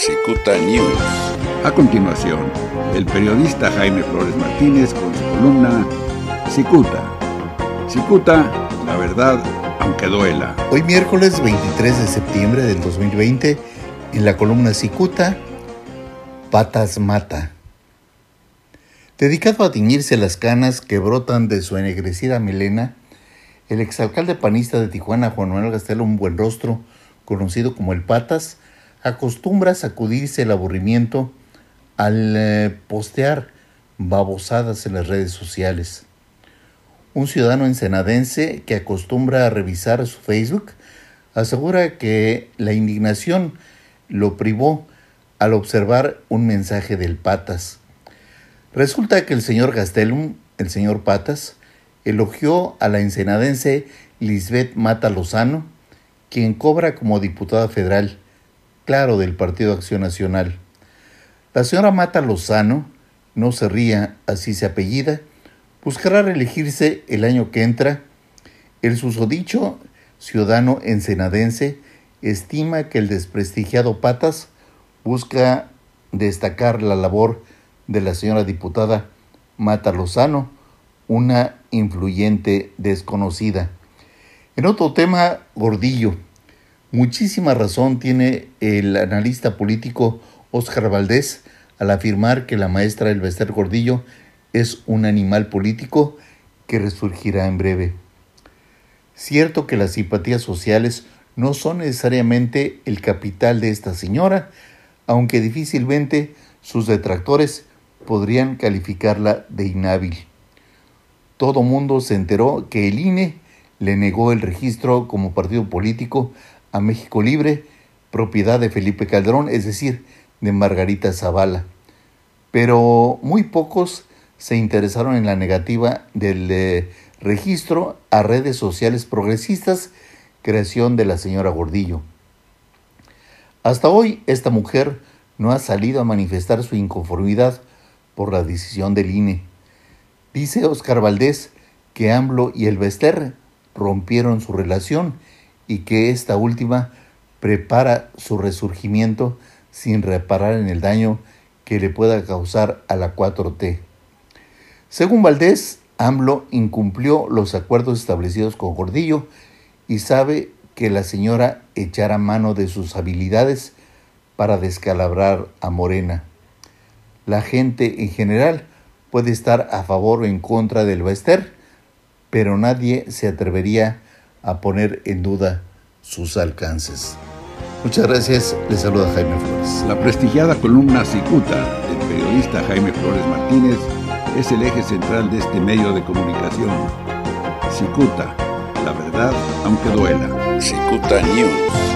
Cicuta News. A continuación, el periodista Jaime Flores Martínez con su columna Cicuta. Cicuta, la verdad, aunque duela. Hoy miércoles 23 de septiembre del 2020, en la columna Cicuta, Patas Mata. Dedicado a tiñirse las canas que brotan de su ennegrecida melena, el exalcalde panista de Tijuana, Juan Manuel Gastelo, un buen rostro, conocido como el Patas, acostumbra sacudirse el aburrimiento al eh, postear babosadas en las redes sociales. Un ciudadano ensenadense que acostumbra a revisar su Facebook asegura que la indignación lo privó al observar un mensaje del Patas. Resulta que el señor Gastelum, el señor Patas, elogió a la ensenadense Lisbeth Mata Lozano, quien cobra como diputada federal, claro, del Partido Acción Nacional. La señora Mata Lozano, no se ría, así se apellida, buscará reelegirse el año que entra. El susodicho ciudadano ensenadense estima que el desprestigiado Patas busca destacar la labor de la señora diputada Mata Lozano, una influyente desconocida. En otro tema, Gordillo. Muchísima razón tiene el analista político Óscar Valdés al afirmar que la maestra Elvester Gordillo es un animal político que resurgirá en breve. Cierto que las simpatías sociales no son necesariamente el capital de esta señora, aunque difícilmente sus detractores podrían calificarla de inhábil. Todo mundo se enteró que el INE le negó el registro como partido político a México Libre, propiedad de Felipe Calderón, es decir, de Margarita Zavala. Pero muy pocos se interesaron en la negativa del eh, registro a redes sociales progresistas, creación de la señora Gordillo. Hasta hoy esta mujer no ha salido a manifestar su inconformidad por la decisión del INE. Dice Oscar Valdés que AMLO y el Bester rompieron su relación y que esta última prepara su resurgimiento sin reparar en el daño que le pueda causar a la 4T. Según Valdés, AMLO incumplió los acuerdos establecidos con Gordillo y sabe que la señora echará mano de sus habilidades para descalabrar a Morena. La gente en general puede estar a favor o en contra del Bester, pero nadie se atrevería a poner en duda sus alcances. Muchas gracias, les saluda Jaime Flores. La prestigiada columna Cicuta del periodista Jaime Flores Martínez es el eje central de este medio de comunicación. Cicuta, la verdad aunque duela. Cicuta News.